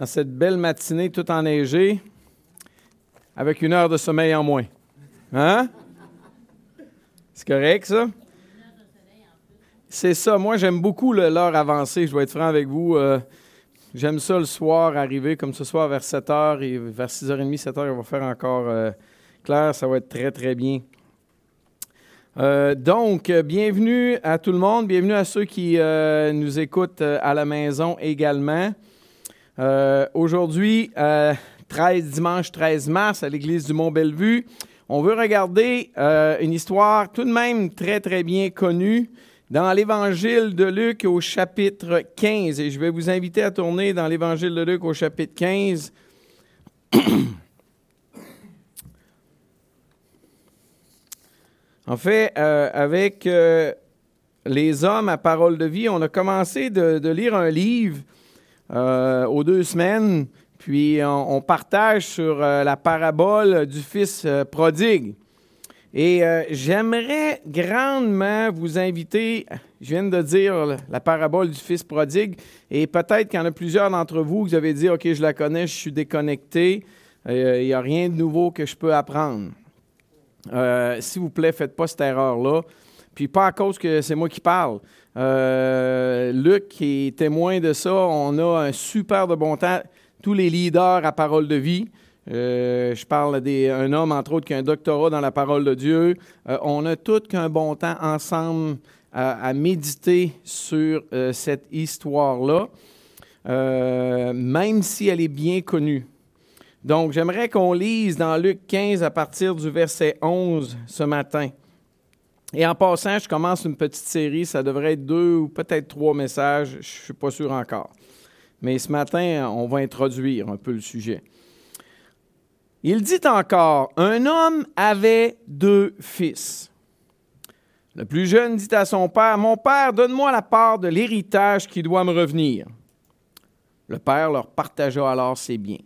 dans cette belle matinée tout enneigée, avec une heure de sommeil en moins. Hein? C'est correct, ça? C'est ça. Moi, j'aime beaucoup l'heure avancée. Je dois être franc avec vous. Euh, j'aime ça le soir, arriver comme ce soir vers 7 h et vers 6h30, 7 h, on va faire encore euh, clair. Ça va être très, très bien. Euh, donc, bienvenue à tout le monde. Bienvenue à ceux qui nous écoutent à la maison également. Aujourd'hui, 13, dimanche 13 mars, à l'église du Mont-Bellevue, on veut regarder une histoire tout de même très, très bien connue dans l'Évangile de Luc au chapitre 15. Et je vais vous inviter à tourner dans l'Évangile de Luc au chapitre 15. en fait, euh, avec euh, les hommes à parole de vie, on a commencé de, lire un livre euh, aux deux semaines, puis on partage sur la parabole du fils prodigue. Et euh, j'aimerais grandement vous inviter, je viens de dire la parabole du Fils prodigue, et peut-être qu'il y en a plusieurs d'entre vous qui avez dit, OK, je la connais, je suis déconnecté, euh, il n'y a rien de nouveau que je peux apprendre. Euh, s'il vous plaît, faites pas cette erreur-là. Puis pas à cause que c'est moi qui parle. Luc qui est témoin de ça, on a un super de bon temps. Tous les leaders à parole de vie, euh, je parle d'un homme, entre autres, qui a un doctorat dans la parole de Dieu. Euh, on a tout qu'un bon temps ensemble à, méditer sur euh, cette histoire-là, même si elle est bien connue. Donc, j'aimerais qu'on lise dans Luc 15 à partir du verset 11 ce matin. Et en passant, je commence une petite série. Ça devrait être deux ou peut-être trois messages. Je ne suis pas sûr encore. Mais ce matin, on va introduire un peu le sujet. Il dit encore, un homme avait deux fils. Le plus jeune dit à son père, Mon père, donne-moi la part de l'héritage qui doit me revenir. Le père leur partagea alors ses biens.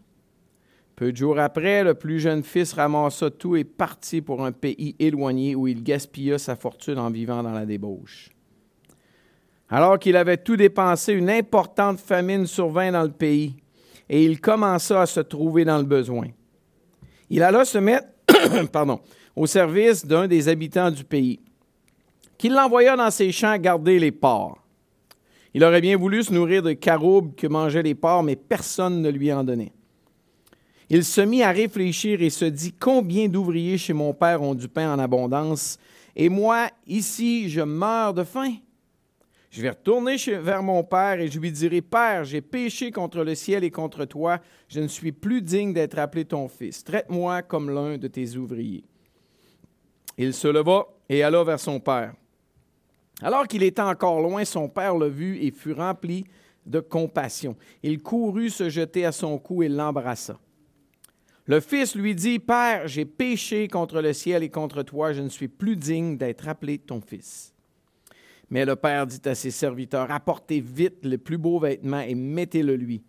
Peu de jours après, le plus jeune fils ramassa tout et partit pour un pays éloigné où il gaspilla sa fortune en vivant dans la débauche. Alors qu'il avait tout dépensé, une importante famine survint dans le pays et il commença à se trouver dans le besoin. Il alla se mettre pardon, au service d'un des habitants du pays, qui l'envoya dans ses champs garder les porcs. Il aurait bien voulu se nourrir de caroubes que mangeaient les porcs, mais personne ne lui en donnait. Il se mit à réfléchir et se dit Combien d'ouvriers chez mon père ont du pain en abondance, et moi, ici, je meurs de faim. Je vais retourner vers mon Père et je lui dirai, Père, j'ai péché contre le ciel et contre toi, je ne suis plus digne d'être appelé ton fils. Traite-moi comme l'un de tes ouvriers. Il se leva et alla vers son Père. Alors qu'il était encore loin, son Père le vit et fut rempli de compassion. Il courut se jeter à son cou et l'embrassa. Le fils lui dit, Père, j'ai péché contre le ciel et contre toi, je ne suis plus digne d'être appelé ton fils. Mais le père dit à ses serviteurs, apportez vite le plus beau vêtement et mettez-le lui.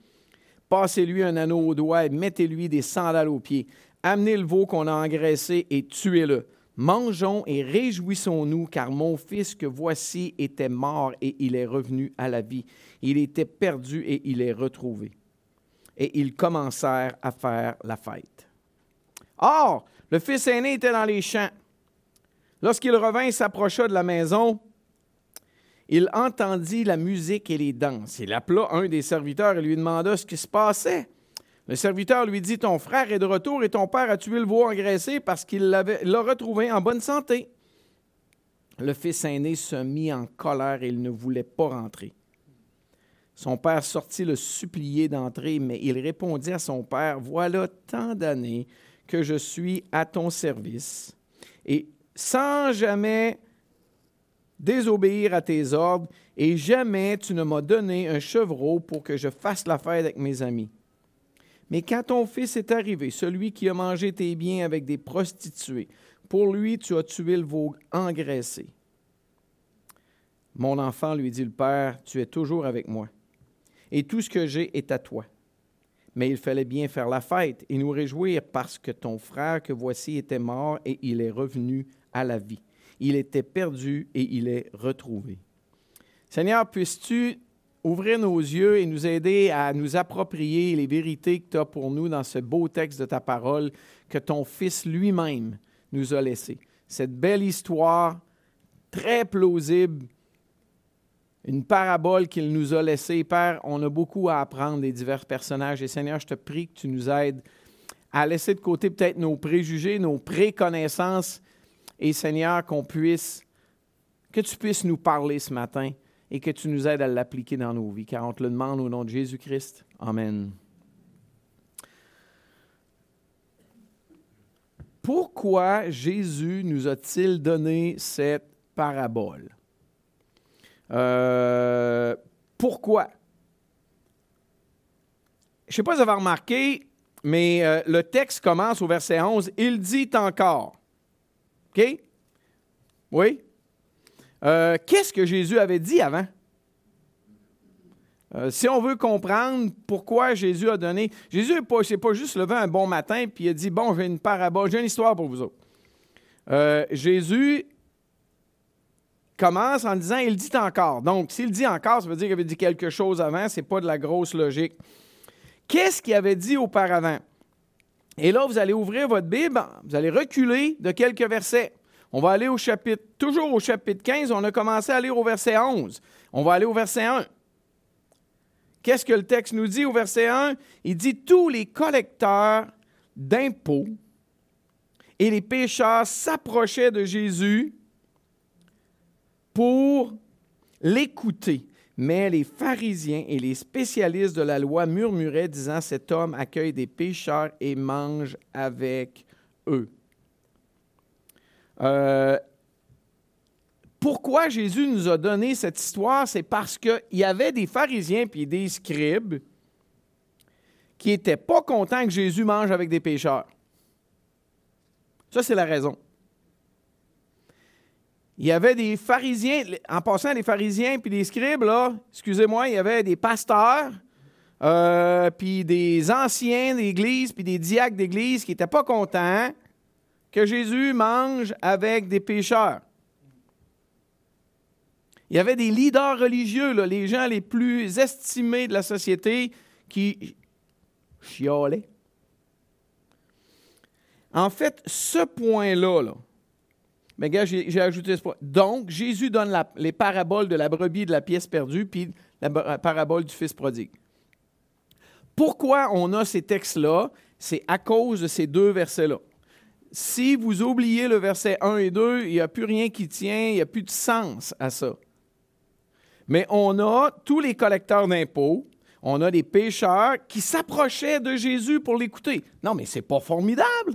Passez-lui un anneau au doigt et mettez-lui des sandales aux pieds. Amenez le veau qu'on a engraissé et tuez-le. Mangeons et réjouissons-nous, car mon fils que voici était mort et il est revenu à la vie. Il était perdu et il est retrouvé. Et ils commencèrent à faire la fête. Or, le fils aîné était dans les champs. Lorsqu'il revint, il s'approcha de la maison il entendit la musique et les danses. Il appela un des serviteurs et lui demanda ce qui se passait. Le serviteur lui dit Ton frère est de retour et ton père a tué le veau engraissé parce qu'il l'a retrouvé en bonne santé. Le fils aîné se mit en colère et il ne voulait pas rentrer. Son père sortit le supplier d'entrer, mais il répondit à son père Voilà tant d'années que je suis à ton service, et sans jamais désobéir à tes ordres, et jamais tu ne m'as donné un chevreau pour que je fasse la fête avec mes amis. Mais quand ton fils est arrivé, celui qui a mangé tes biens avec des prostituées, pour lui tu as tué le veau engraissé. Mon enfant, lui dit le Père, tu es toujours avec moi, et tout ce que j'ai est à toi. Mais il fallait bien faire la fête et nous réjouir parce que ton frère que voici était mort et il est revenu à la vie il était perdu et il est retrouvé. Seigneur, puisses-tu ouvrir nos yeux et nous aider à nous approprier les vérités que tu as pour nous dans ce beau texte de ta parole que ton Fils lui-même nous a laissé. Cette belle histoire très plausible, une parabole qu'il nous a laissée. Père, on a beaucoup à apprendre des divers personnages. Et Seigneur, je te prie que tu nous aides à laisser de côté peut-être nos préjugés, nos préconnaissances. Et Seigneur, qu'on puisse, que tu puisses nous parler ce matin et que tu nous aides à l'appliquer dans nos vies. Car on te le demande au nom de Jésus-Christ. Amen. Pourquoi Jésus nous a-t-il donné cette parabole? Euh, pourquoi? Je ne sais pas si vous avez remarqué, mais euh, le texte commence au verset 11. Il dit encore. OK? Oui? Euh, qu'est-ce que Jésus avait dit avant? si on veut comprendre pourquoi Jésus a donné. Jésus ne s'est pas juste levé un bon matin puis il a dit Bon, j'ai une parabole, j'ai une histoire pour vous autres. Jésus commence en disant il dit encore. Donc, s'il dit encore, ça veut dire qu'il avait dit quelque chose avant, ce n'est pas de la grosse logique. Qu'est-ce qu'il avait dit auparavant? Et là, vous allez ouvrir votre Bible, vous allez reculer de quelques versets. On va aller au chapitre, toujours au chapitre 15, on a commencé à lire au verset 11. On va aller au verset 1. Qu'est-ce que le texte nous dit au verset 1? Il dit Tous les collecteurs d'impôts et les pécheurs s'approchaient de Jésus pour l'écouter. Mais les pharisiens et les spécialistes de la loi murmuraient, disant, Cet homme accueille des pécheurs et mange avec eux. Euh, pourquoi Jésus nous a donné cette histoire? C'est parce qu'il y avait des pharisiens et des scribes qui n'étaient pas contents que Jésus mange avec des pécheurs. Ça, c'est la raison il y avait des pharisiens, en passant les pharisiens puis des scribes, là, excusez-moi, il y avait des pasteurs, euh, puis des anciens d'église, puis des diacres d'église qui n'étaient pas contents que Jésus mange avec des pécheurs. Il y avait des leaders religieux, les gens les plus estimés de la société, qui chiolaient. En fait, ce point-là, là, mais gars, j'ai ajouté ce point. Donc, Jésus donne les paraboles de la brebis de la pièce perdue, puis la parabole du fils prodigue. Pourquoi on a ces textes-là? C'est à cause de ces deux versets-là. Si vous oubliez le verset 1 et 2, il n'y a plus rien qui tient, il n'y a plus de sens à ça. Mais on a tous les collecteurs d'impôts, on a des pécheurs qui s'approchaient de Jésus pour l'écouter. Non, mais c'est pas formidable.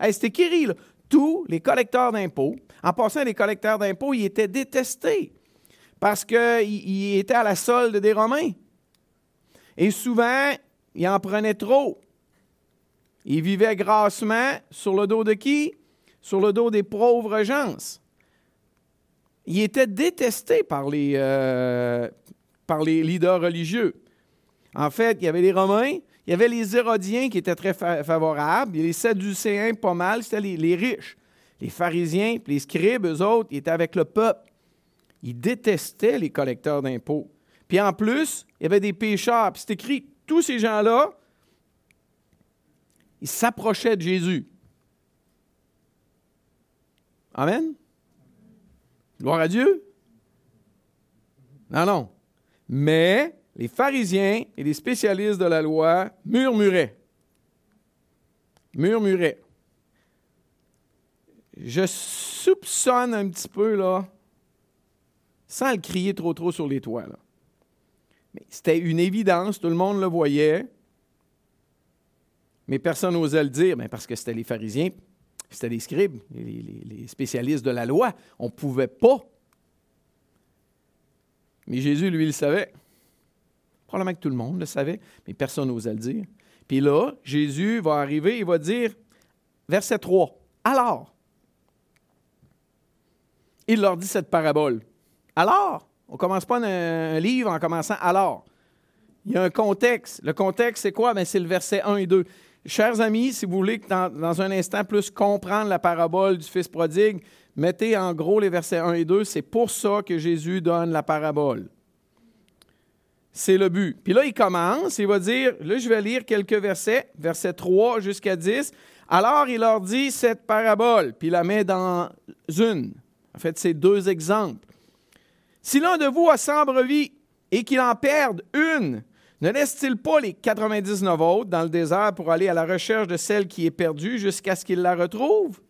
C'était écrit, tous les collecteurs d'impôts, en passant les collecteurs d'impôts, ils étaient détestés parce qu'ils étaient à la solde des Romains. Et souvent, ils en prenaient trop. Ils vivaient grassement sur le dos de qui? Sur le dos des pauvres gens. Ils étaient détestés par les, euh, par les leaders religieux. En fait, il y avait les Romains, il y avait les Hérodiens qui étaient très favorables, les Sadducéens pas mal, c'était les, riches. Les pharisiens, les scribes, eux autres, ils étaient avec le peuple. Ils détestaient les collecteurs d'impôts. Puis en plus, il y avait des pécheurs. Puis c'est écrit, tous ces gens-là, ils s'approchaient de Jésus. Amen? Gloire à Dieu? Non, non. Mais les pharisiens et les spécialistes de la loi murmuraient. Murmuraient. Je soupçonne un petit peu, là, sans le crier trop trop sur les toits. Mais c'était une évidence, tout le monde le voyait, mais personne n'osait le dire, parce que c'était les pharisiens, c'était les scribes, les, les spécialistes de la loi. On ne pouvait pas. Mais Jésus, lui, le savait. Probablement que tout le monde le savait, mais personne n'osait le dire. Puis là, Jésus va arriver, il va dire, verset 3, alors, il leur dit cette parabole. Alors, on ne commence pas un, livre en commençant alors. Il y a un contexte. Le contexte, c'est quoi? Ben, c'est le verset 1 et 2. Chers amis, si vous voulez dans, dans, un instant plus comprendre la parabole du Fils prodigue, mettez en gros les versets 1 et 2, c'est pour ça que Jésus donne la parabole. C'est le but. Puis là, il commence, il va dire, là, je vais lire quelques versets, versets 3 jusqu'à 10. Alors, il leur dit cette parabole, puis il la met dans une. En fait, c'est deux exemples. Si l'un de vous a 100 brebis et qu'il en perde une, ne laisse-t-il pas les 99 autres dans le désert pour aller à la recherche de celle qui est perdue jusqu'à ce qu'il la retrouve?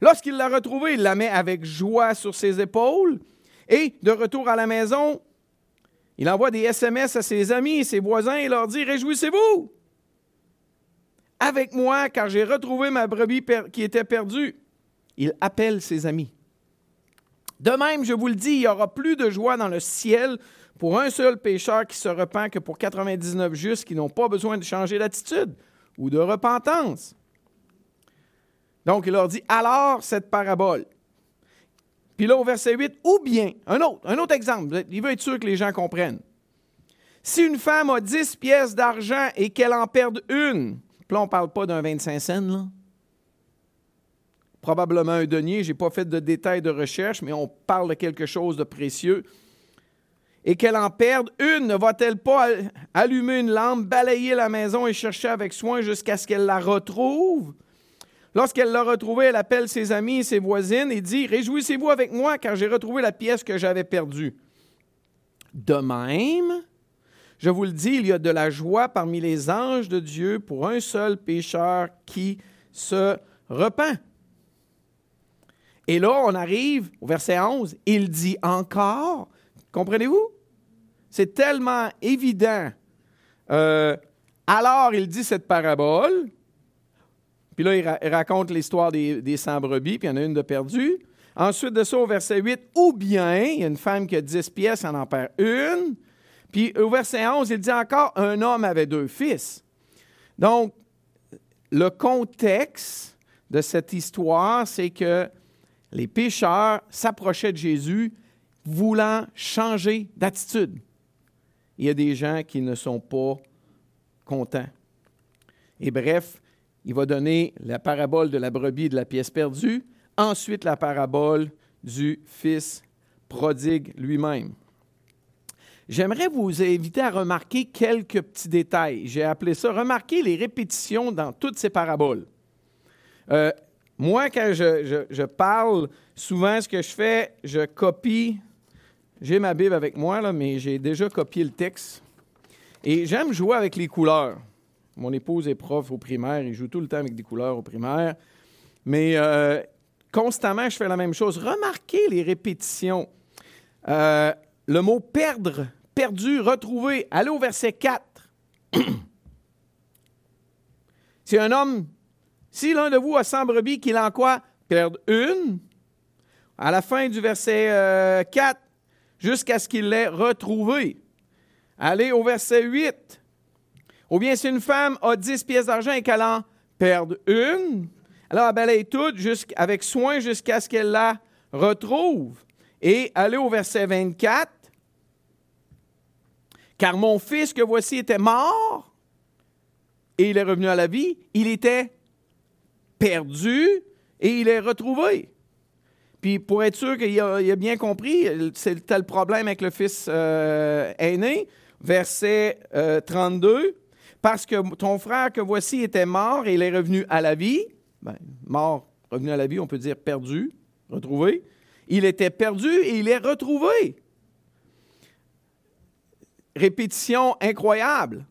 Lorsqu'il l'a retrouvée, il la met avec joie sur ses épaules et, de retour à la maison, il envoie des SMS à ses amis et ses voisins et leur dit Réjouissez-vous avec moi, car j'ai retrouvé ma brebis qui était perdue. Il appelle ses amis. De même, je vous le dis, il y aura plus de joie dans le ciel pour un seul pécheur qui se repent que pour 99 justes qui n'ont pas besoin de changer d'attitude ou de repentance. Donc, il leur dit alors cette parabole. Puis là, au verset 8, ou bien, un autre, un autre exemple, il veut être sûr que les gens comprennent. Si une femme a 10 pièces d'argent et qu'elle en perde une, puis là, on ne parle pas d'un 25 cents, là. Probablement un denier, je n'ai pas fait de détails de recherche, mais on parle de quelque chose de précieux. Et qu'elle en perde une, ne va-t-elle pas allumer une lampe, balayer la maison et chercher avec soin jusqu'à ce qu'elle la retrouve? Lorsqu'elle l'a retrouvée, elle appelle ses amis et ses voisines et dit Réjouissez-vous avec moi, car j'ai retrouvé la pièce que j'avais perdue. De même, je vous le dis, il y a de la joie parmi les anges de Dieu pour un seul pécheur qui se repent. Et là, on arrive au verset 11. Il dit encore, comprenez-vous? C'est tellement évident. Euh, alors, il dit cette parabole, puis là, il, raconte l'histoire des, des 100 brebis, puis il y en a une de perdue. Ensuite de ça, au verset 8, ou bien, il y a une femme qui a 10 pièces, elle en perd une. Puis au verset 11, il dit encore, un homme avait deux fils. Donc, le contexte de cette histoire, c'est que les pécheurs s'approchaient de Jésus voulant changer d'attitude. Il y a des gens qui ne sont pas contents. Et bref, il va donner la parabole de la brebis de la pièce perdue, ensuite la parabole du fils prodigue lui-même. J'aimerais vous inviter à remarquer quelques petits détails. J'ai appelé ça remarquer les répétitions dans toutes ces paraboles. Euh, moi, quand je, parle, souvent ce que je fais, je copie. J'ai ma Bible avec moi, là, mais j'ai déjà copié le texte. Et j'aime jouer avec les couleurs. Mon épouse est prof au primaire, il joue tout le temps avec des couleurs au primaire. Mais euh, constamment, je fais la même chose. Remarquez les répétitions. Euh, le mot perdre, perdu, retrouver. Allez au verset 4. si un homme, si l'un de vous a 100 brebis, qu'il en quoi? Perde une. À la fin du verset 4, euh, jusqu'à ce qu'il l'ait retrouvé. Allez au verset 8. Ou bien si une femme a 10 pièces d'argent et qu'elle en perde une, alors elle balaye toute avec soin jusqu'à ce qu'elle la retrouve. Et allez au verset 24. Car mon fils que voici était mort et il est revenu à la vie. Il était perdu et il est retrouvé. Puis pour être sûr qu'il a, bien compris, c'est tel problème avec le fils euh, aîné, verset 32. Parce que ton frère que voici était mort et il est revenu à la vie. Ben, mort, revenu à la vie, on peut dire perdu, retrouvé. Il était perdu et il est retrouvé. Répétition incroyable.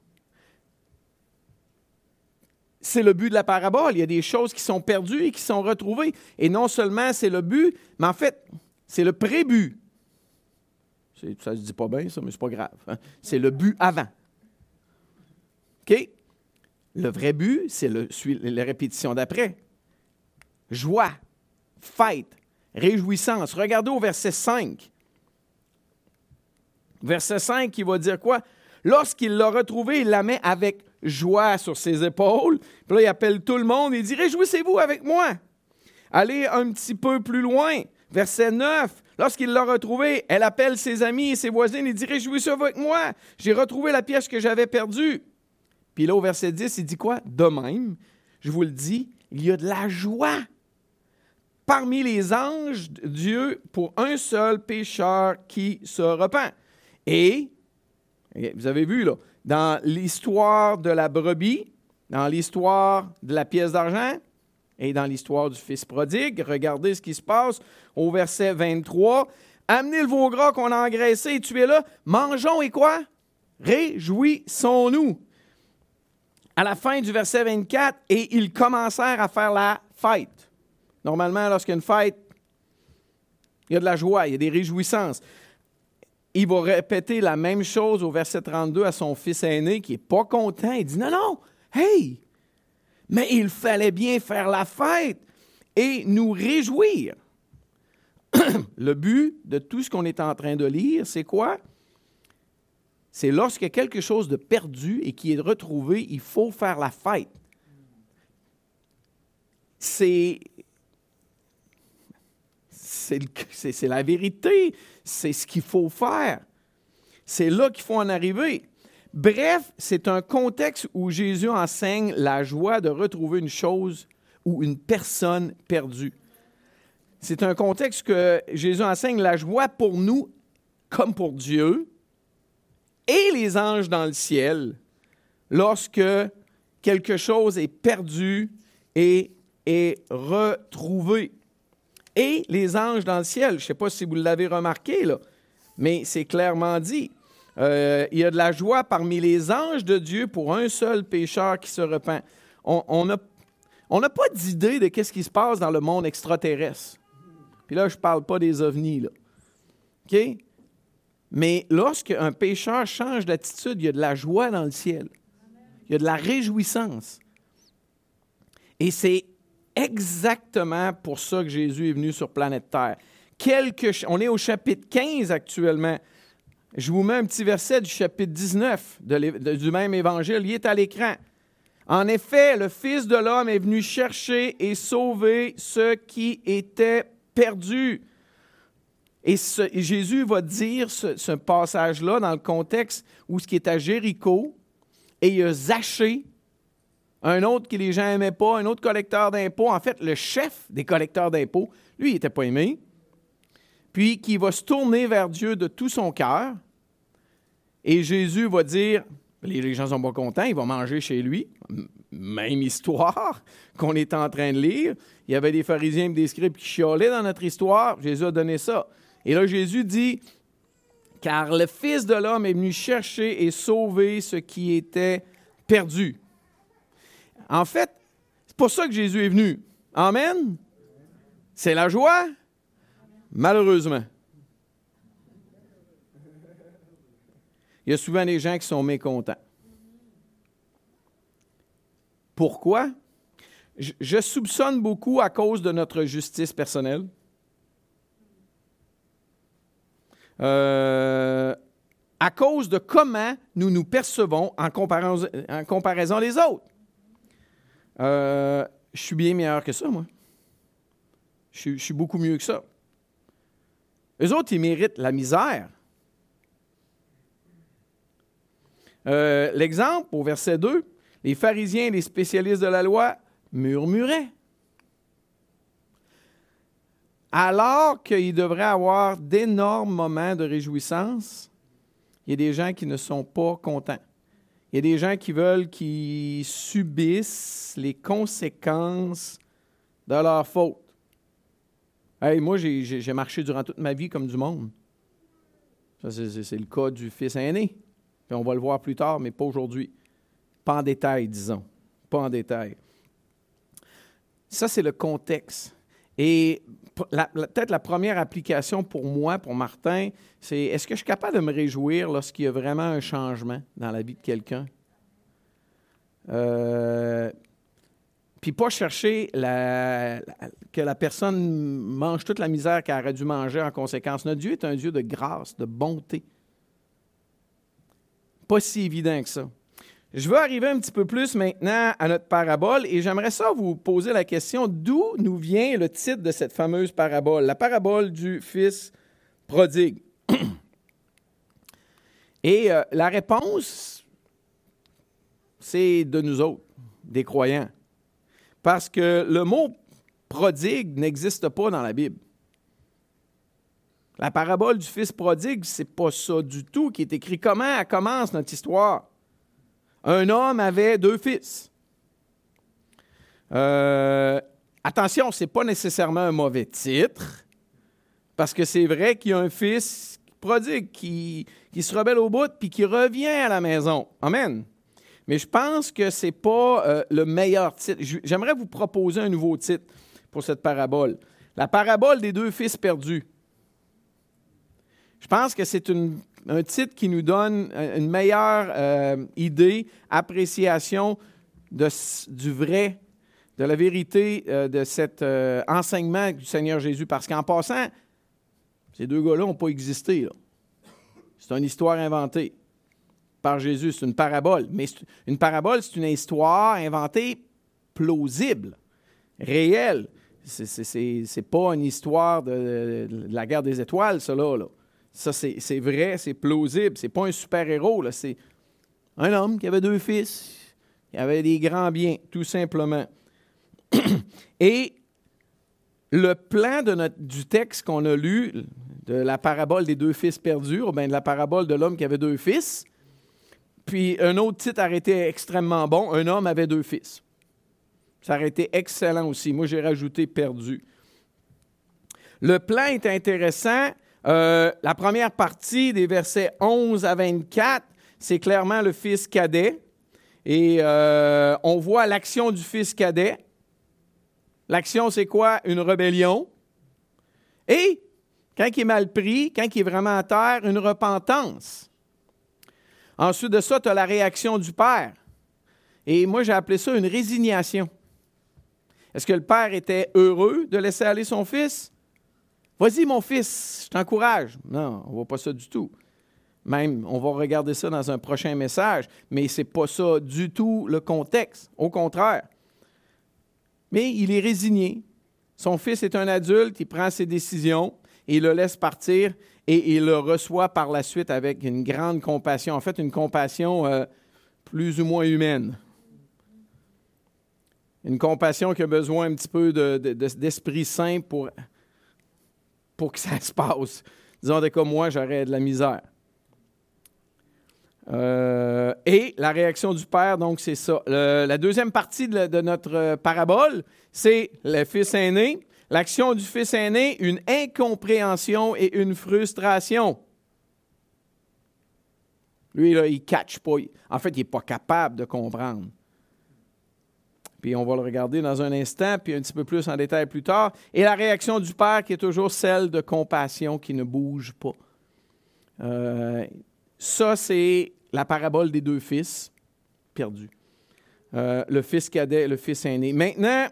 C'est le but de la parabole. Il y a des choses qui sont perdues et qui sont retrouvées. Et non seulement c'est le but, mais en fait, c'est le prébut. Ça ne se dit pas bien, ça, mais c'est pas grave. Hein. C'est le but avant. OK? Le vrai but, c'est la répétition d'après. Joie, fête, réjouissance. Regardez au verset 5. Verset 5 qui va dire quoi? Lorsqu'il l'a retrouvé, il la met avec joie sur ses épaules. Puis là, il appelle tout le monde et dit Réjouissez-vous avec moi. Allez un petit peu plus loin. Verset 9. Lorsqu'il l'a retrouvé, elle appelle ses amis et ses voisines et dit Réjouissez-vous avec moi. J'ai retrouvé la pièce que j'avais perdue. Puis là, au verset 10, il dit quoi? De même, je vous le dis, il y a de la joie parmi les anges de Dieu pour un seul pécheur qui se repent. Et, vous avez vu, là, dans l'histoire de la brebis, dans l'histoire de la pièce d'argent et dans l'histoire du fils prodigue, regardez ce qui se passe au verset 23. Amenez le veau gras qu'on a engraissé et tuez-le. Mangeons et quoi? Réjouissons-nous. À la fin du verset 24, et ils commencèrent à faire la fête. Normalement, lorsqu'il y a une fête, il y a de la joie, il y a des réjouissances. Il va répéter la même chose au verset 32 à son fils aîné qui n'est pas content. Il dit Non, non, hey, mais il fallait bien faire la fête et nous réjouir. Le but de tout ce qu'on est en train de lire, c'est quoi? C'est a quelque chose de perdu et qui est retrouvé, il faut faire la fête. C'est c'est la vérité, c'est ce qu'il faut faire. C'est là qu'il faut en arriver. Bref, c'est un contexte où Jésus enseigne la joie de retrouver une chose ou une personne perdue. C'est un contexte que Jésus enseigne la joie pour nous comme pour Dieu et les anges dans le ciel lorsque quelque chose est perdu et est retrouvé et les anges dans le ciel. Je ne sais pas si vous l'avez remarqué, là, mais c'est clairement dit. Euh, il y a de la joie parmi les anges de Dieu pour un seul pécheur qui se repent. On n'a pas d'idée de ce qui se passe dans le monde extraterrestre. Puis là, je ne parle pas des ovnis. Là. Mais lorsqu'un pécheur change d'attitude, il y a de la joie dans le ciel. Il y a de la réjouissance. Et c'est exactement pour ça que Jésus est venu sur planète Terre. On est au chapitre 15 actuellement. Je vous mets un petit verset du chapitre 19 du même évangile. Il est à l'écran. En effet, le Fils de l'homme est venu chercher et sauver ceux qui étaient perdus. Et, Jésus va dire ce, passage-là dans le contexte où ce qui est à Jéricho, et il a Zachée, un autre qui les gens n'aimaient pas, un autre collecteur d'impôts. En fait, le chef des collecteurs d'impôts, lui, il n'était pas aimé. Puis qui va se tourner vers Dieu de tout son cœur. Et Jésus va dire, les gens sont pas contents, ils vont manger chez lui. Même histoire qu'on est en train de lire. Il y avait des pharisiens et des scribes qui chiolaient dans notre histoire. Jésus a donné ça. Et là, Jésus dit, car le Fils de l'homme est venu chercher et sauver ce qui était perdu. En fait, c'est pour ça que Jésus est venu. Amen. C'est la joie? Malheureusement. Il y a souvent des gens qui sont mécontents. Pourquoi? Je, soupçonne beaucoup à cause de notre justice personnelle. Euh, à cause de comment nous nous percevons en comparaison, en les autres. Euh, je suis bien meilleur que ça, moi. Je, suis beaucoup mieux que ça. Eux autres, ils méritent la misère. Euh, l'exemple, au verset 2, les pharisiens et les spécialistes de la loi murmuraient. Alors qu'ils devraient avoir d'énormes moments de réjouissance, il y a des gens qui ne sont pas contents. Il y a des gens qui veulent qu'ils subissent les conséquences de leur faute. Hey, moi, j'ai marché durant toute ma vie comme du monde. c'est le cas du fils aîné. on va le voir plus tard, mais pas aujourd'hui. Pas en détail, disons. Pas en détail. Ça, c'est le contexte. Et peut-être la première application pour moi, pour Martin, c'est est-ce que je suis capable de me réjouir lorsqu'il y a vraiment un changement dans la vie de quelqu'un? Euh, puis pas chercher que la personne mange toute la misère qu'elle aurait dû manger en conséquence. Notre Dieu est un Dieu de grâce, de bonté. Pas si évident que ça. Je veux arriver un petit peu plus maintenant à notre parabole et j'aimerais ça vous poser la question d'où nous vient le titre de cette fameuse parabole, la parabole du fils prodigue. Et euh, la réponse, c'est de nous autres, des croyants. Parce que le mot prodigue n'existe pas dans la Bible. La parabole du fils prodigue, c'est pas ça du tout qui est écrit. Comment elle commence notre histoire? Un homme avait deux fils. Euh, attention, ce n'est pas nécessairement un mauvais titre, parce que c'est vrai qu'il y a un fils prodigue qui, se rebelle au bout puis qui revient à la maison. Amen. Mais je pense que ce n'est pas euh, le meilleur titre. J'aimerais vous proposer un nouveau titre pour cette parabole. La parabole des deux fils perdus. Je pense que c'est un titre qui nous donne une meilleure euh, idée, appréciation de, du vrai, de la vérité euh, de cet enseignement du Seigneur Jésus. Parce qu'en passant, ces deux gars-là n'ont pas existé. C'est une histoire inventée par Jésus. C'est une parabole. Mais une parabole, c'est une histoire inventée plausible, réelle. C'est pas une histoire de, la guerre des étoiles, cela. Là. Ça, c'est vrai, c'est plausible. C'est pas un super-héros. C'est un homme qui avait deux fils, qui avait des grands biens, tout simplement. Et le plan du texte qu'on a lu, de la parabole des deux fils perdus, ou bien de la parabole de l'homme qui avait deux fils, puis un autre titre été extrêmement bon, Un homme avait deux fils. Ça aurait été excellent aussi. Moi, j'ai rajouté perdu. Le plan est intéressant. Euh, la première partie des versets 11 à 24, c'est clairement le fils cadet. Et euh, on voit l'action du fils cadet. L'action, c'est quoi? Une rébellion. Et, quand il est mal pris, quand il est vraiment à terre, une repentance. Ensuite de ça, tu as la réaction du père. Et moi, j'ai appelé ça une résignation. Est-ce que le père était heureux de laisser aller son fils? Vas-y, mon fils, je t'encourage. Non, on ne voit pas ça du tout. Même, on va regarder ça dans un prochain message, mais ce n'est pas ça du tout le contexte. Au contraire. Mais il est résigné. Son fils est un adulte, il prend ses décisions et il le laisse partir et il le reçoit par la suite avec une grande compassion, en fait une compassion euh, plus ou moins humaine. Une compassion qui a besoin un petit peu d'esprit saint pour, pour que ça se passe. Disons, de comme moi, j'aurais de la misère. Euh, et la réaction du Père, donc, c'est ça. la deuxième partie de, notre parabole, c'est le fils aîné L'action du fils aîné, une incompréhension et une frustration. Lui, là, il ne catch pas. En fait, il n'est pas capable de comprendre. Puis on va le regarder dans un instant, puis un petit peu plus en détail plus tard. Et la réaction du Père qui est toujours celle de compassion qui ne bouge pas. Euh, ça, c'est la parabole des deux fils perdus. Euh, le fils cadet et le fils aîné. Maintenant,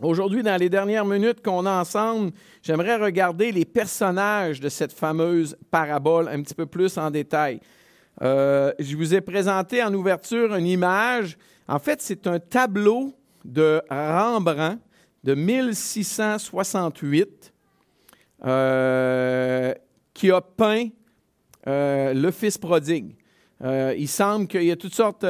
Aujourd'hui, dans les dernières minutes qu'on a ensemble, j'aimerais regarder les personnages de cette fameuse parabole un petit peu plus en détail. Euh, je vous ai présenté en ouverture une image. En fait, c'est un tableau de Rembrandt de 1668 euh, qui a peint euh, le Fils prodigue. il semble qu'il y a toutes sortes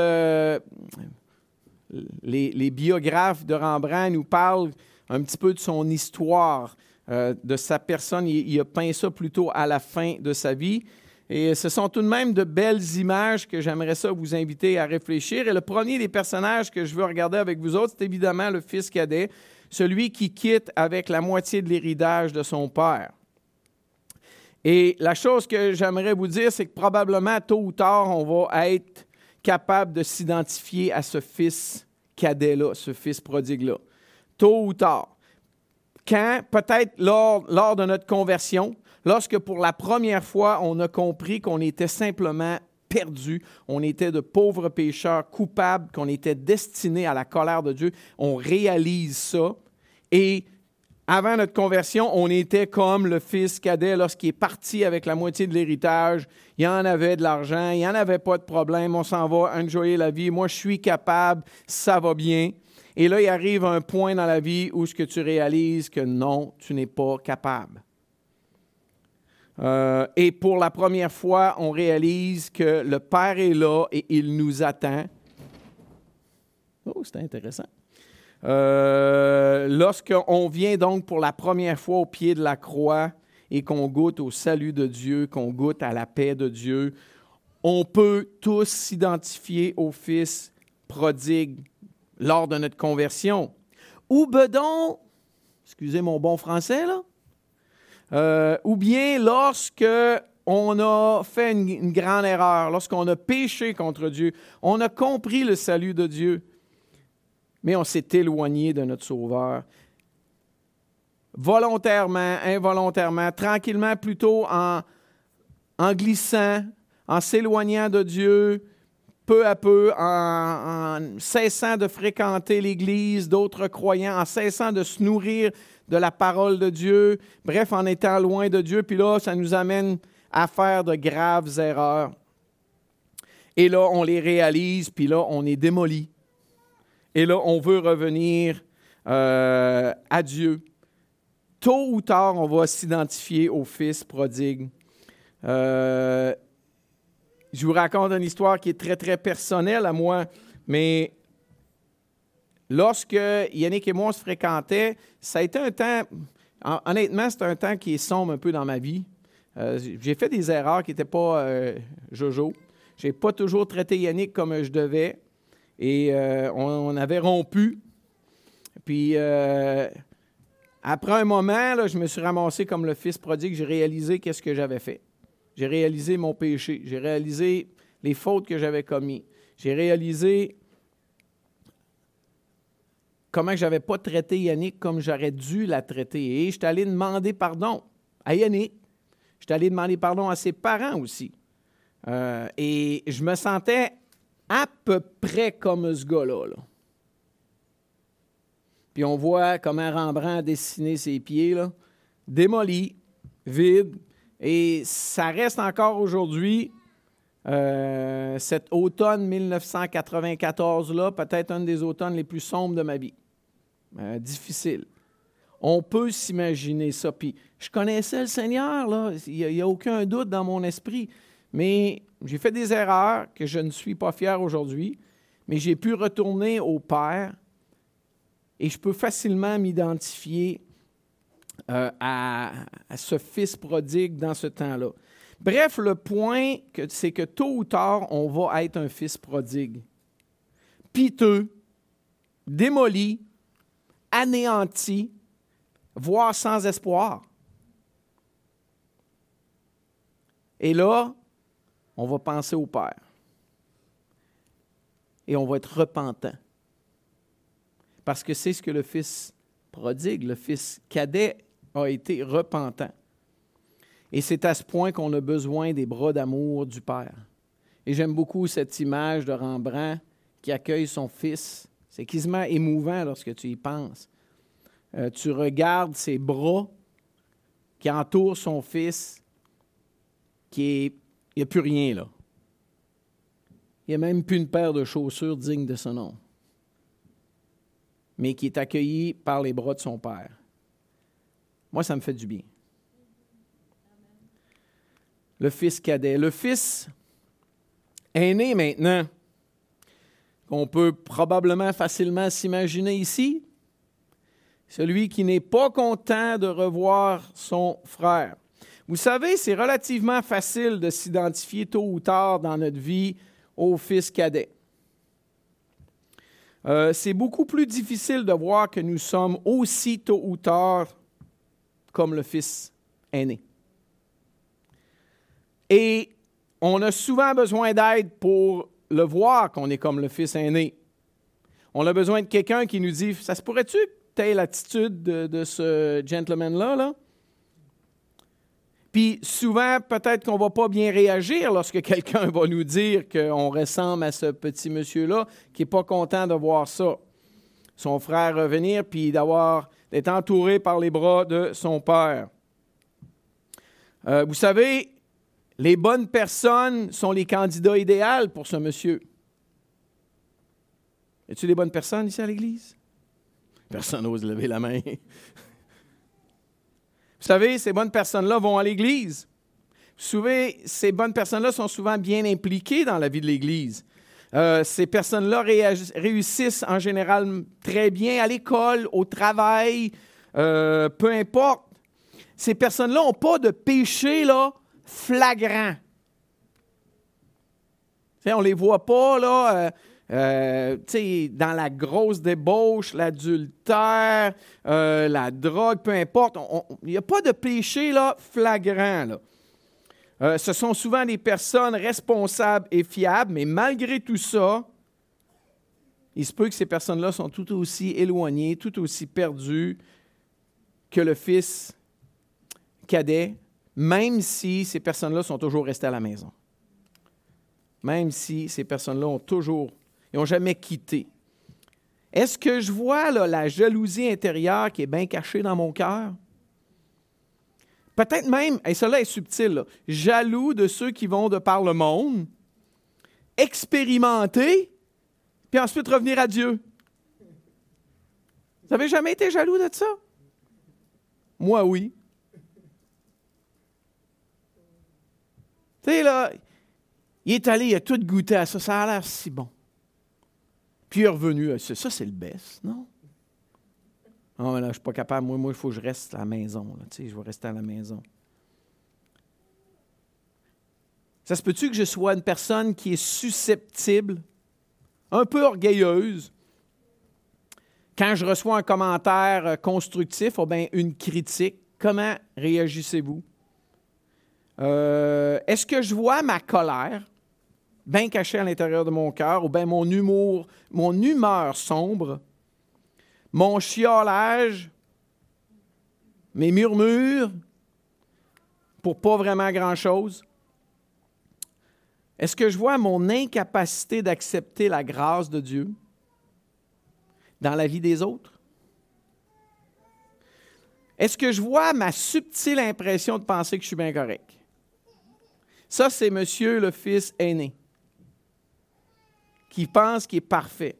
les, biographes de Rembrandt nous parlent un petit peu de son histoire, de sa personne. Il, a peint ça plutôt à la fin de sa vie. Et ce sont tout de même de belles images que j'aimerais ça vous inviter à réfléchir. Et le premier des personnages que je veux regarder avec vous autres, c'est évidemment le fils cadet, celui qui quitte avec la moitié de l'héritage de son père. Et la chose que j'aimerais vous dire, c'est que probablement, tôt ou tard, on va être capable de s'identifier à ce fils cadet-là, ce fils prodigue-là. Tôt ou tard. Quand, peut-être lors, lors de notre conversion, lorsque pour la première fois on a compris qu'on était simplement perdu, on était de pauvres pécheurs coupables, qu'on était destinés à la colère de Dieu, on réalise ça et avant notre conversion, on était comme le fils cadet lorsqu'il est parti avec la moitié de l'héritage. Il y en avait de l'argent, il n'y en avait pas de problème, on s'en va enjoyer la vie. Moi, je suis capable, ça va bien. Et là, il arrive un point dans la vie où ce que tu réalises que non, tu n'es pas capable. Euh, et pour la première fois, on réalise que le Père est là et il nous attend. Oh, c'est intéressant. Euh, Lorsqu'on vient donc pour la première fois au pied de la croix et qu'on goûte au salut de Dieu, qu'on goûte à la paix de Dieu, on peut tous s'identifier au Fils prodigue lors de notre conversion. Ou bedon, excusez mon bon français là, euh, ou bien lorsque on a fait une, grande erreur, lorsqu'on a péché contre Dieu, on a compris le salut de Dieu, mais on s'est éloigné de notre Sauveur. Volontairement, involontairement, tranquillement, plutôt en, glissant, en s'éloignant de Dieu, peu à peu, en cessant de fréquenter l'Église, d'autres croyants, en cessant de se nourrir de la parole de Dieu, bref, en étant loin de Dieu, puis là, ça nous amène à faire de graves erreurs. Et là, on les réalise, puis là, on est démoli. Et là, on veut revenir euh, à Dieu. Tôt ou tard, on va s'identifier au Fils prodigue. Euh, je vous raconte une histoire qui est très, très personnelle à moi, mais lorsque Yannick et moi se fréquentaient, ça a été un temps, honnêtement, c'est un temps qui est sombre un peu dans ma vie. Euh, j'ai fait des erreurs qui n'étaient pas euh, jojo. Je n'ai pas toujours traité Yannick comme je devais. Et euh, on, on, avait rompu. Puis, euh, après un moment, là, je me suis ramassé comme le fils prodigue. J'ai réalisé qu'est-ce que j'avais fait. J'ai réalisé mon péché. J'ai réalisé les fautes que j'avais commises. J'ai réalisé comment je n'avais pas traité Yannick comme j'aurais dû la traiter. Et je suis allé demander pardon à Yannick. Je suis allé demander pardon à ses parents aussi. Euh, et je me sentais à peu près comme ce gars-là. Là. Puis on voit comment Rembrandt a dessiné ses pieds, là, démolis, vides. Et ça reste encore aujourd'hui, euh, cet automne 1994-là, peut-être un des automnes les plus sombres de ma vie. Euh, difficile. On peut s'imaginer ça. Puis je connaissais le Seigneur. Il n'y a, a, aucun doute dans mon esprit. Mais j'ai fait des erreurs que je ne suis pas fier aujourd'hui. Mais j'ai pu retourner au Père et je peux facilement m'identifier euh, à, à, ce fils prodigue dans ce temps-là. Bref, le point, c'est que tôt ou tard, on va être un fils prodigue. Piteux, démoli, anéanti, voire sans espoir. Et là, on va penser au Père. Et on va être repentant. Parce que c'est ce que le Fils prodigue, le Fils cadet, a été repentant. Et c'est à ce point qu'on a besoin des bras d'amour du Père. Et j'aime beaucoup cette image de Rembrandt qui accueille son fils. C'est quasiment émouvant lorsque tu y penses. Euh, tu regardes ses bras qui entourent son fils, qui est il n'y a plus rien là. Il n'y a même plus une paire de chaussures digne de son nom, mais qui est accueilli par les bras de son Père. Moi, ça me fait du bien. Le fils cadet. Le fils aîné maintenant, qu'on peut probablement facilement s'imaginer ici, celui qui n'est pas content de revoir son frère. Vous savez, c'est relativement facile de s'identifier tôt ou tard dans notre vie au fils cadet. Euh, c'est beaucoup plus difficile de voir que nous sommes aussi tôt ou tard comme le fils aîné. Et on a souvent besoin d'aide pour le voir qu'on est comme le fils aîné. On a besoin de quelqu'un qui nous dit Ça se pourrait-tu que tu aies l'attitude de, ce gentleman-là? Là? Puis souvent, peut-être qu'on ne va pas bien réagir lorsque quelqu'un va nous dire qu'on ressemble à ce petit monsieur-là qui n'est pas content de voir ça. Son frère revenir, puis d'avoir d'être entouré par les bras de son père. Euh, vous savez, les bonnes personnes sont les candidats idéaux pour ce monsieur. Y a-t-il des bonnes personnes ici à l'Église? Personne n'ose lever la main. Vous savez, ces bonnes personnes-là vont à l'Église. Vous savez, ces bonnes personnes-là sont souvent bien impliquées dans la vie de l'Église. Euh, ces personnes-là réussissent en général très bien à l'école, au travail, euh, peu importe. Ces personnes-là n'ont pas de péché là, flagrant. on ne les voit pas là, euh, dans la grosse débauche, l'adultère, la drogue, peu importe. Il n'y a pas de péché là, flagrant. Euh, ce sont souvent des personnes responsables et fiables, mais malgré tout ça, il se peut que ces personnes-là sont tout aussi éloignées, tout aussi perdues que le fils cadet, même si ces personnes-là sont toujours restées à la maison. Même si ces personnes-là ont toujours, ils n'ont jamais quitté. Est-ce que je vois la jalousie intérieure qui est bien cachée dans mon cœur? Peut-être même, et cela est subtil, jaloux de ceux qui vont de par le monde, expérimenter, puis ensuite revenir à Dieu. Vous n'avez jamais été jaloux de ça? Moi, oui. Tu sais, là, il est allé, il a tout goûté à ça, ça a l'air si bon. Puis il est revenu, ça, c'est le best, non? Ah, là, je ne suis pas capable. Moi, il faut que je reste à la maison. Là, je vais rester à la maison. Ça se peut-tu que je sois une personne qui est susceptible, un peu orgueilleuse, quand je reçois un commentaire euh, constructif ou bien une critique, comment réagissez-vous? Euh, est-ce que je vois ma colère bien cachée à l'intérieur de mon cœur ou bien mon humour, mon humeur sombre? mon chiolage, mes murmures pour pas vraiment grand-chose? Est-ce que je vois mon incapacité d'accepter la grâce de Dieu dans la vie des autres? Est-ce que je vois ma subtile impression de penser que je suis bien correct? Ça, c'est monsieur le fils aîné qui pense qu'il est parfait.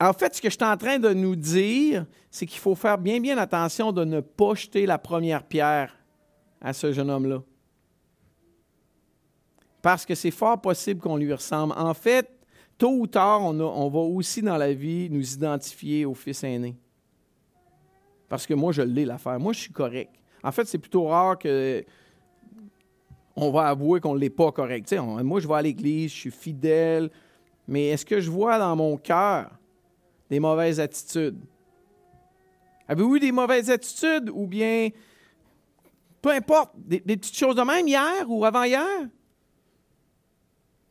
En fait, ce que je suis en train de nous dire, c'est qu'il faut faire bien, bien attention de ne pas jeter la première pierre à ce jeune homme-là. Parce que c'est fort possible qu'on lui ressemble. En fait, tôt ou tard, on, on, va aussi dans la vie nous identifier au fils aîné. Parce que moi, je l'ai l'affaire. Moi, je suis correct. En fait, c'est plutôt rare que on va avouer qu'on ne l'est pas correct. moi, je vais à l'église, je suis fidèle, mais est-ce que je vois dans mon cœur des mauvaises attitudes? Avez-vous eu des mauvaises attitudes ou bien, peu importe, des, petites choses de même hier ou avant-hier?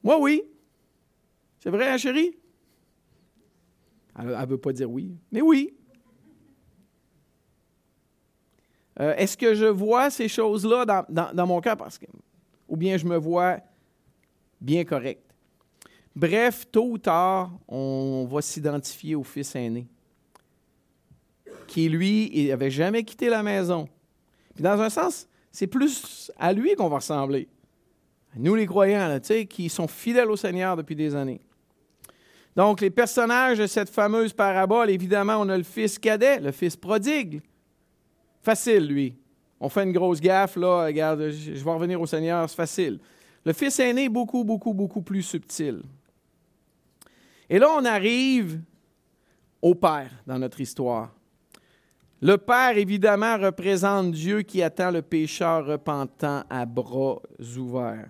Moi, oui. C'est vrai, hein, chérie? Elle ne veut pas dire oui, mais oui. Euh, est-ce que je vois ces choses-là dans, dans, mon cœur? Parce que, ou bien je me vois bien correct? Bref, tôt ou tard, on va s'identifier au fils aîné, qui, lui, n'avait jamais quitté la maison. Puis dans un sens, c'est plus à lui qu'on va ressembler. Nous, les croyants, là, qui sont fidèles au Seigneur depuis des années. Donc, les personnages de cette fameuse parabole, évidemment, on a le fils cadet, le fils prodigue. Facile, lui. On fait une grosse gaffe, là, regarde, je vais revenir au Seigneur, c'est facile. Le fils aîné, beaucoup, beaucoup, beaucoup plus subtil. Et là, on arrive au Père dans notre histoire. Le Père, évidemment, représente Dieu qui attend le pécheur repentant à bras ouverts.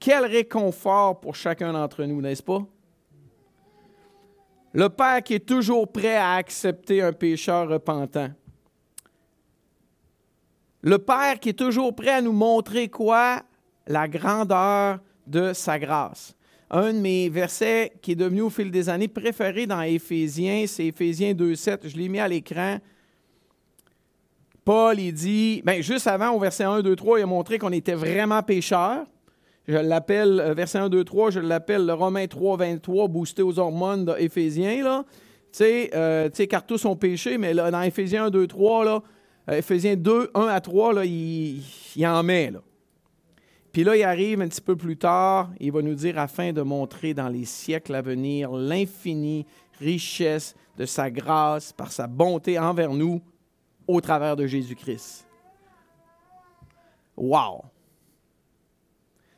Quel réconfort pour chacun d'entre nous, n'est-ce pas? Le Père qui est toujours prêt à accepter un pécheur repentant. Le Père qui est toujours prêt à nous montrer quoi? La grandeur de sa grâce un de mes versets qui est devenu au fil des années préféré dans Éphésiens, c'est Éphésiens 2.7. Je l'ai mis à l'écran. Paul, il dit, bien, juste avant, au verset 1, 2, 3, il a montré qu'on était vraiment pécheurs. Je l'appelle, euh, verset 1, 2, 3, je l'appelle le Romain 3, 23, boosté aux hormones d'Éphésiens. Là. Tu sais, euh, car tous ont péché, mais là, dans Éphésiens 1, 2, 3, là, euh, Éphésiens 2, 1 à 3, là, il, il en met. Puis là, il arrive un petit peu plus tard, il va nous dire afin de montrer dans les siècles à venir l'infinie richesse de sa grâce par sa bonté envers nous au travers de Jésus-Christ. Wow!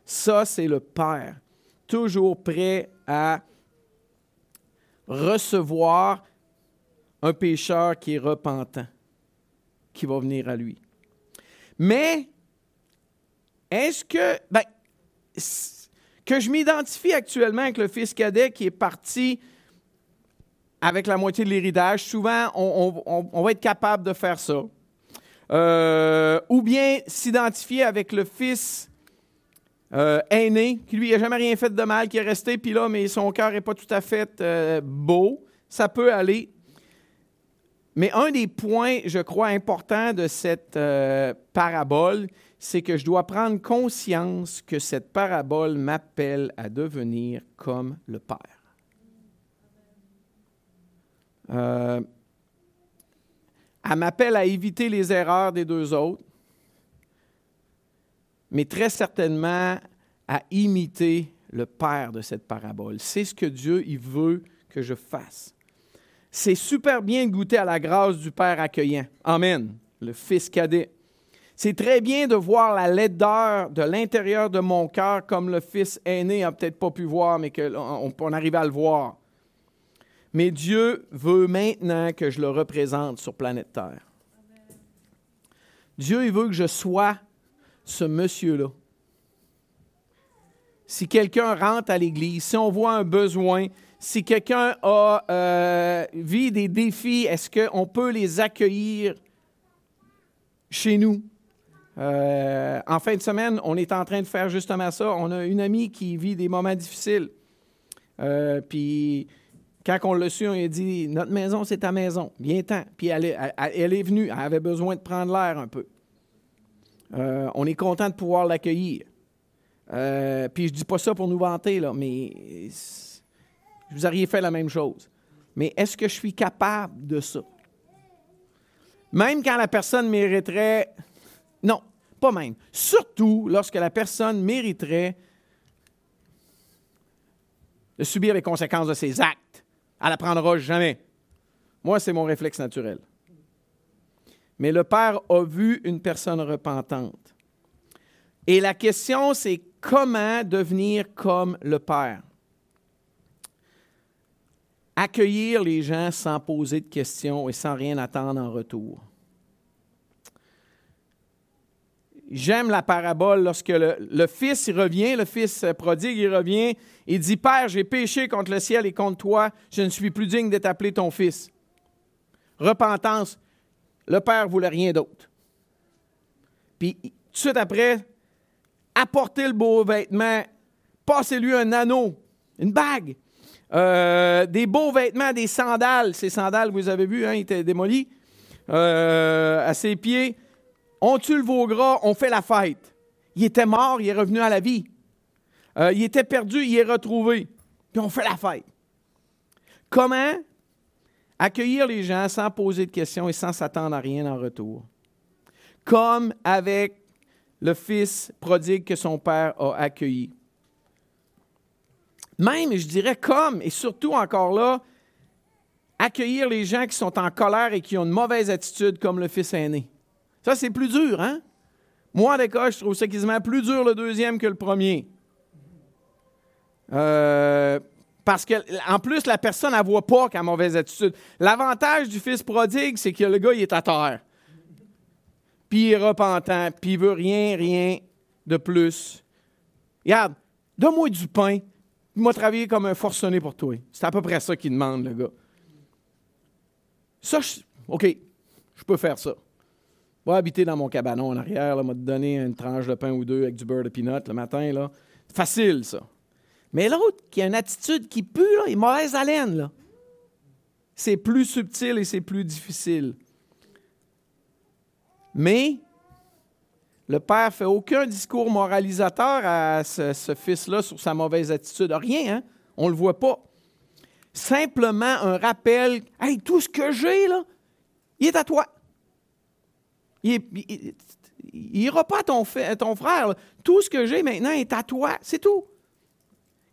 Ça, c'est le Père. toujours prêt à recevoir un pécheur qui est repentant, qui va venir à lui. Mais, est-ce que, ben, que je m'identifie actuellement avec le fils cadet qui est parti avec la moitié de l'héritage, souvent, on, va être capable de faire ça. Euh, ou bien s'identifier avec le fils euh, aîné, qui lui n'a jamais rien fait de mal, qui est resté, puis là, mais son cœur n'est pas tout à fait euh, beau. Ça peut aller. Mais un des points, je crois, importants de cette parabole, c'est que je dois prendre conscience que cette parabole m'appelle à devenir comme le Père. Euh, elle m'appelle à éviter les erreurs des deux autres, mais très certainement à imiter le Père de cette parabole. C'est ce que Dieu veut que je fasse. C'est super bien de goûter à la grâce du Père accueillant. Amen. Le Fils cadet. C'est très bien de voir la laideur de l'intérieur de mon cœur comme le Fils aîné n'a peut-être pas pu voir, mais qu'on on arrive à le voir. Mais Dieu veut maintenant que je le représente sur planète Terre. Dieu, il veut que je sois ce monsieur-là. Si quelqu'un rentre à l'Église, si on voit un besoin, si quelqu'un a, euh, vit des défis, est-ce qu'on peut les accueillir chez nous? Euh, en fin de semaine, on est en train de faire justement ça. On a une amie qui vit des moments difficiles. Euh, puis quand on l'a su, on a dit Notre maison, c'est ta maison. Viens-t'en. Puis elle est, venue. Elle avait besoin de prendre l'air un peu. Euh, on est content de pouvoir l'accueillir. Puis je dis pas ça pour nous vanter, là, mais vous auriez fait la même chose. Mais est-ce que je suis capable de ça? Même quand la personne mériterait. Non, pas même. Surtout lorsque la personne mériterait de subir les conséquences de ses actes. Elle n'apprendra jamais. Moi, c'est mon réflexe naturel. Mais le Père a vu une personne repentante. Et la question, c'est comment devenir comme le Père? Accueillir les gens sans poser de questions et sans rien attendre en retour. J'aime la parabole lorsque le, fils il revient, le fils prodigue, il revient, il dit Père, j'ai péché contre le ciel et contre toi, je ne suis plus digne d'être appelé ton fils. Repentance, le père voulait rien d'autre. Puis tout de suite après, apporter le beau vêtement, passez-lui un anneau, une bague, euh, des beaux vêtements, des sandales. Ces sandales, vous avez vu, hein, étaient démolis euh, à ses pieds on tue le veau gras, on fait la fête. Il était mort, il est revenu à la vie. Euh, il était perdu, il est retrouvé. Puis on fait la fête. Comment accueillir les gens sans poser de questions et sans s'attendre à rien en retour? Comme avec le fils prodigue que son père a accueilli. Même, je dirais, comme, et surtout encore là, accueillir les gens qui sont en colère et qui ont une mauvaise attitude comme le fils aîné. Ça, c'est plus dur, hein? Moi, en cas, je trouve ça quasiment plus dur le deuxième que le premier. Euh, parce que, en plus, la personne ne voit pas qu'elle a mauvaise attitude. L'avantage du fils prodigue, c'est que le gars, il est à terre. Puis il est repentant, puis il veut rien, rien de plus. Regarde, donne-moi du pain, il m'a travaillé comme un forcené pour toi. C'est à peu près ça qu'il demande, le gars. Ça, OK, je peux faire ça. Va habiter dans mon cabanon en arrière, m'a donné une tranche de pain ou deux avec du beurre de pinot le matin. Là. Facile, ça. Mais l'autre, qui a une attitude qui pue, là, il est mauvaise haleine. Là. C'est plus subtil et c'est plus difficile. Mais le père fait aucun discours moralisateur à ce, fils-là sur sa mauvaise attitude. Rien, hein? On ne le voit pas. Simplement un rappel Hey, tout ce que j'ai, là, il est à toi. Il n'ira pas à ton, ton frère. Tout ce que j'ai maintenant est à toi. C'est tout.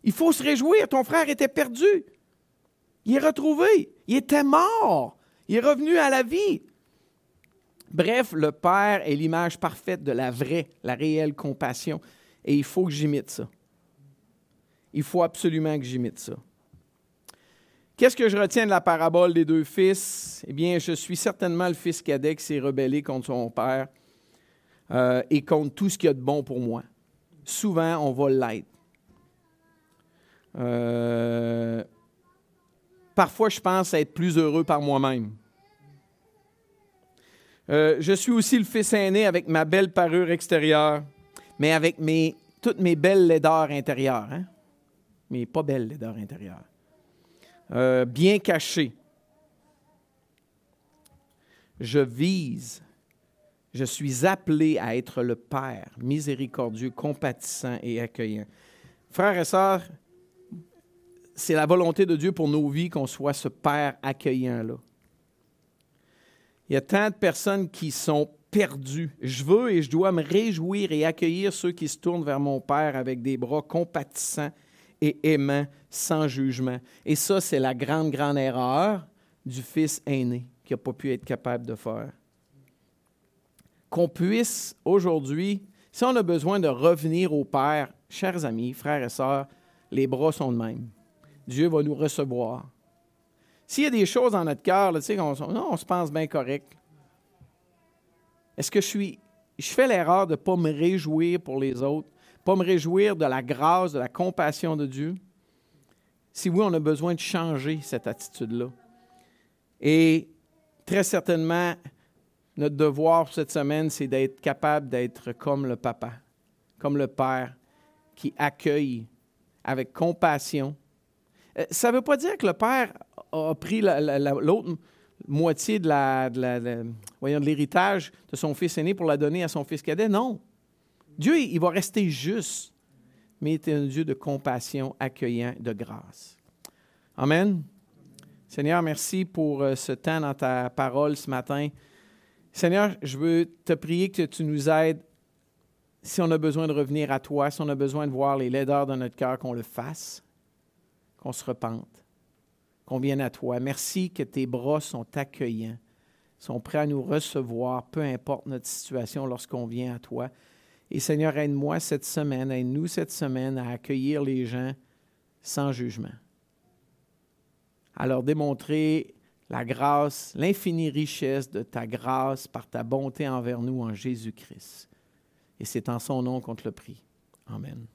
Il faut se réjouir. Ton frère était perdu. Il est retrouvé. Il était mort. Il est revenu à la vie. Bref, le Père est l'image parfaite de la vraie, la réelle compassion. Et il faut que j'imite ça. Il faut absolument que j'imite ça. Qu'est-ce que je retiens de la parabole des deux fils? Eh bien, je suis certainement le fils cadet qui s'est rebellé contre son père euh, et contre tout ce qu'il y a de bon pour moi. Souvent, on va l'être. Euh, parfois, je pense être plus heureux par moi-même. Euh, je suis aussi le fils aîné avec ma belle parure extérieure, mais avec mes, toutes mes belles laideurs intérieures. Hein? Mais pas belles laideurs intérieures. Euh, bien caché. Je vise, je suis appelé à être le Père miséricordieux, compatissant et accueillant. Frères et sœurs, c'est la volonté de Dieu pour nos vies qu'on soit ce Père accueillant-là. Il y a tant de personnes qui sont perdues. Je veux et je dois me réjouir et accueillir ceux qui se tournent vers mon Père avec des bras compatissants et aimant, sans jugement. Et ça, c'est la grande, grande erreur du fils aîné qui n'a pas pu être capable de faire. Qu'on puisse aujourd'hui, si on a besoin de revenir au Père, chers amis, frères et sœurs, les bras sont de même. Dieu va nous recevoir. S'il y a des choses dans notre cœur, tu sais, on, se pense bien correct. Est-ce que je suis, je fais l'erreur de ne pas me réjouir pour les autres pas me réjouir de la grâce, de la compassion de Dieu? Si oui, on a besoin de changer cette attitude-là. Et très certainement, notre devoir cette semaine, c'est d'être capable d'être comme le papa, comme le père, qui accueille avec compassion. Euh, ça ne veut pas dire que le père a pris l'autre moitié de, de l'héritage de son fils aîné pour la donner à son fils cadet. Non. Dieu, il va rester juste, mais il est un Dieu de compassion, accueillant, de grâce. Amen. Seigneur, merci pour euh, ce temps dans ta parole ce matin. Seigneur, je veux te prier que tu nous aides si on a besoin de revenir à toi, si on a besoin de voir les laideurs de notre cœur, qu'on le fasse, qu'on se repente, qu'on vienne à toi. Merci que tes bras sont accueillants, sont prêts à nous recevoir, peu importe notre situation lorsqu'on vient à toi. Et Seigneur, aide-moi cette semaine, aide-nous cette semaine à accueillir les gens sans jugement, à leur démontrer la grâce, l'infinie richesse de ta grâce par ta bonté envers nous en Jésus-Christ. Et c'est en son nom qu'on te le prie. Amen.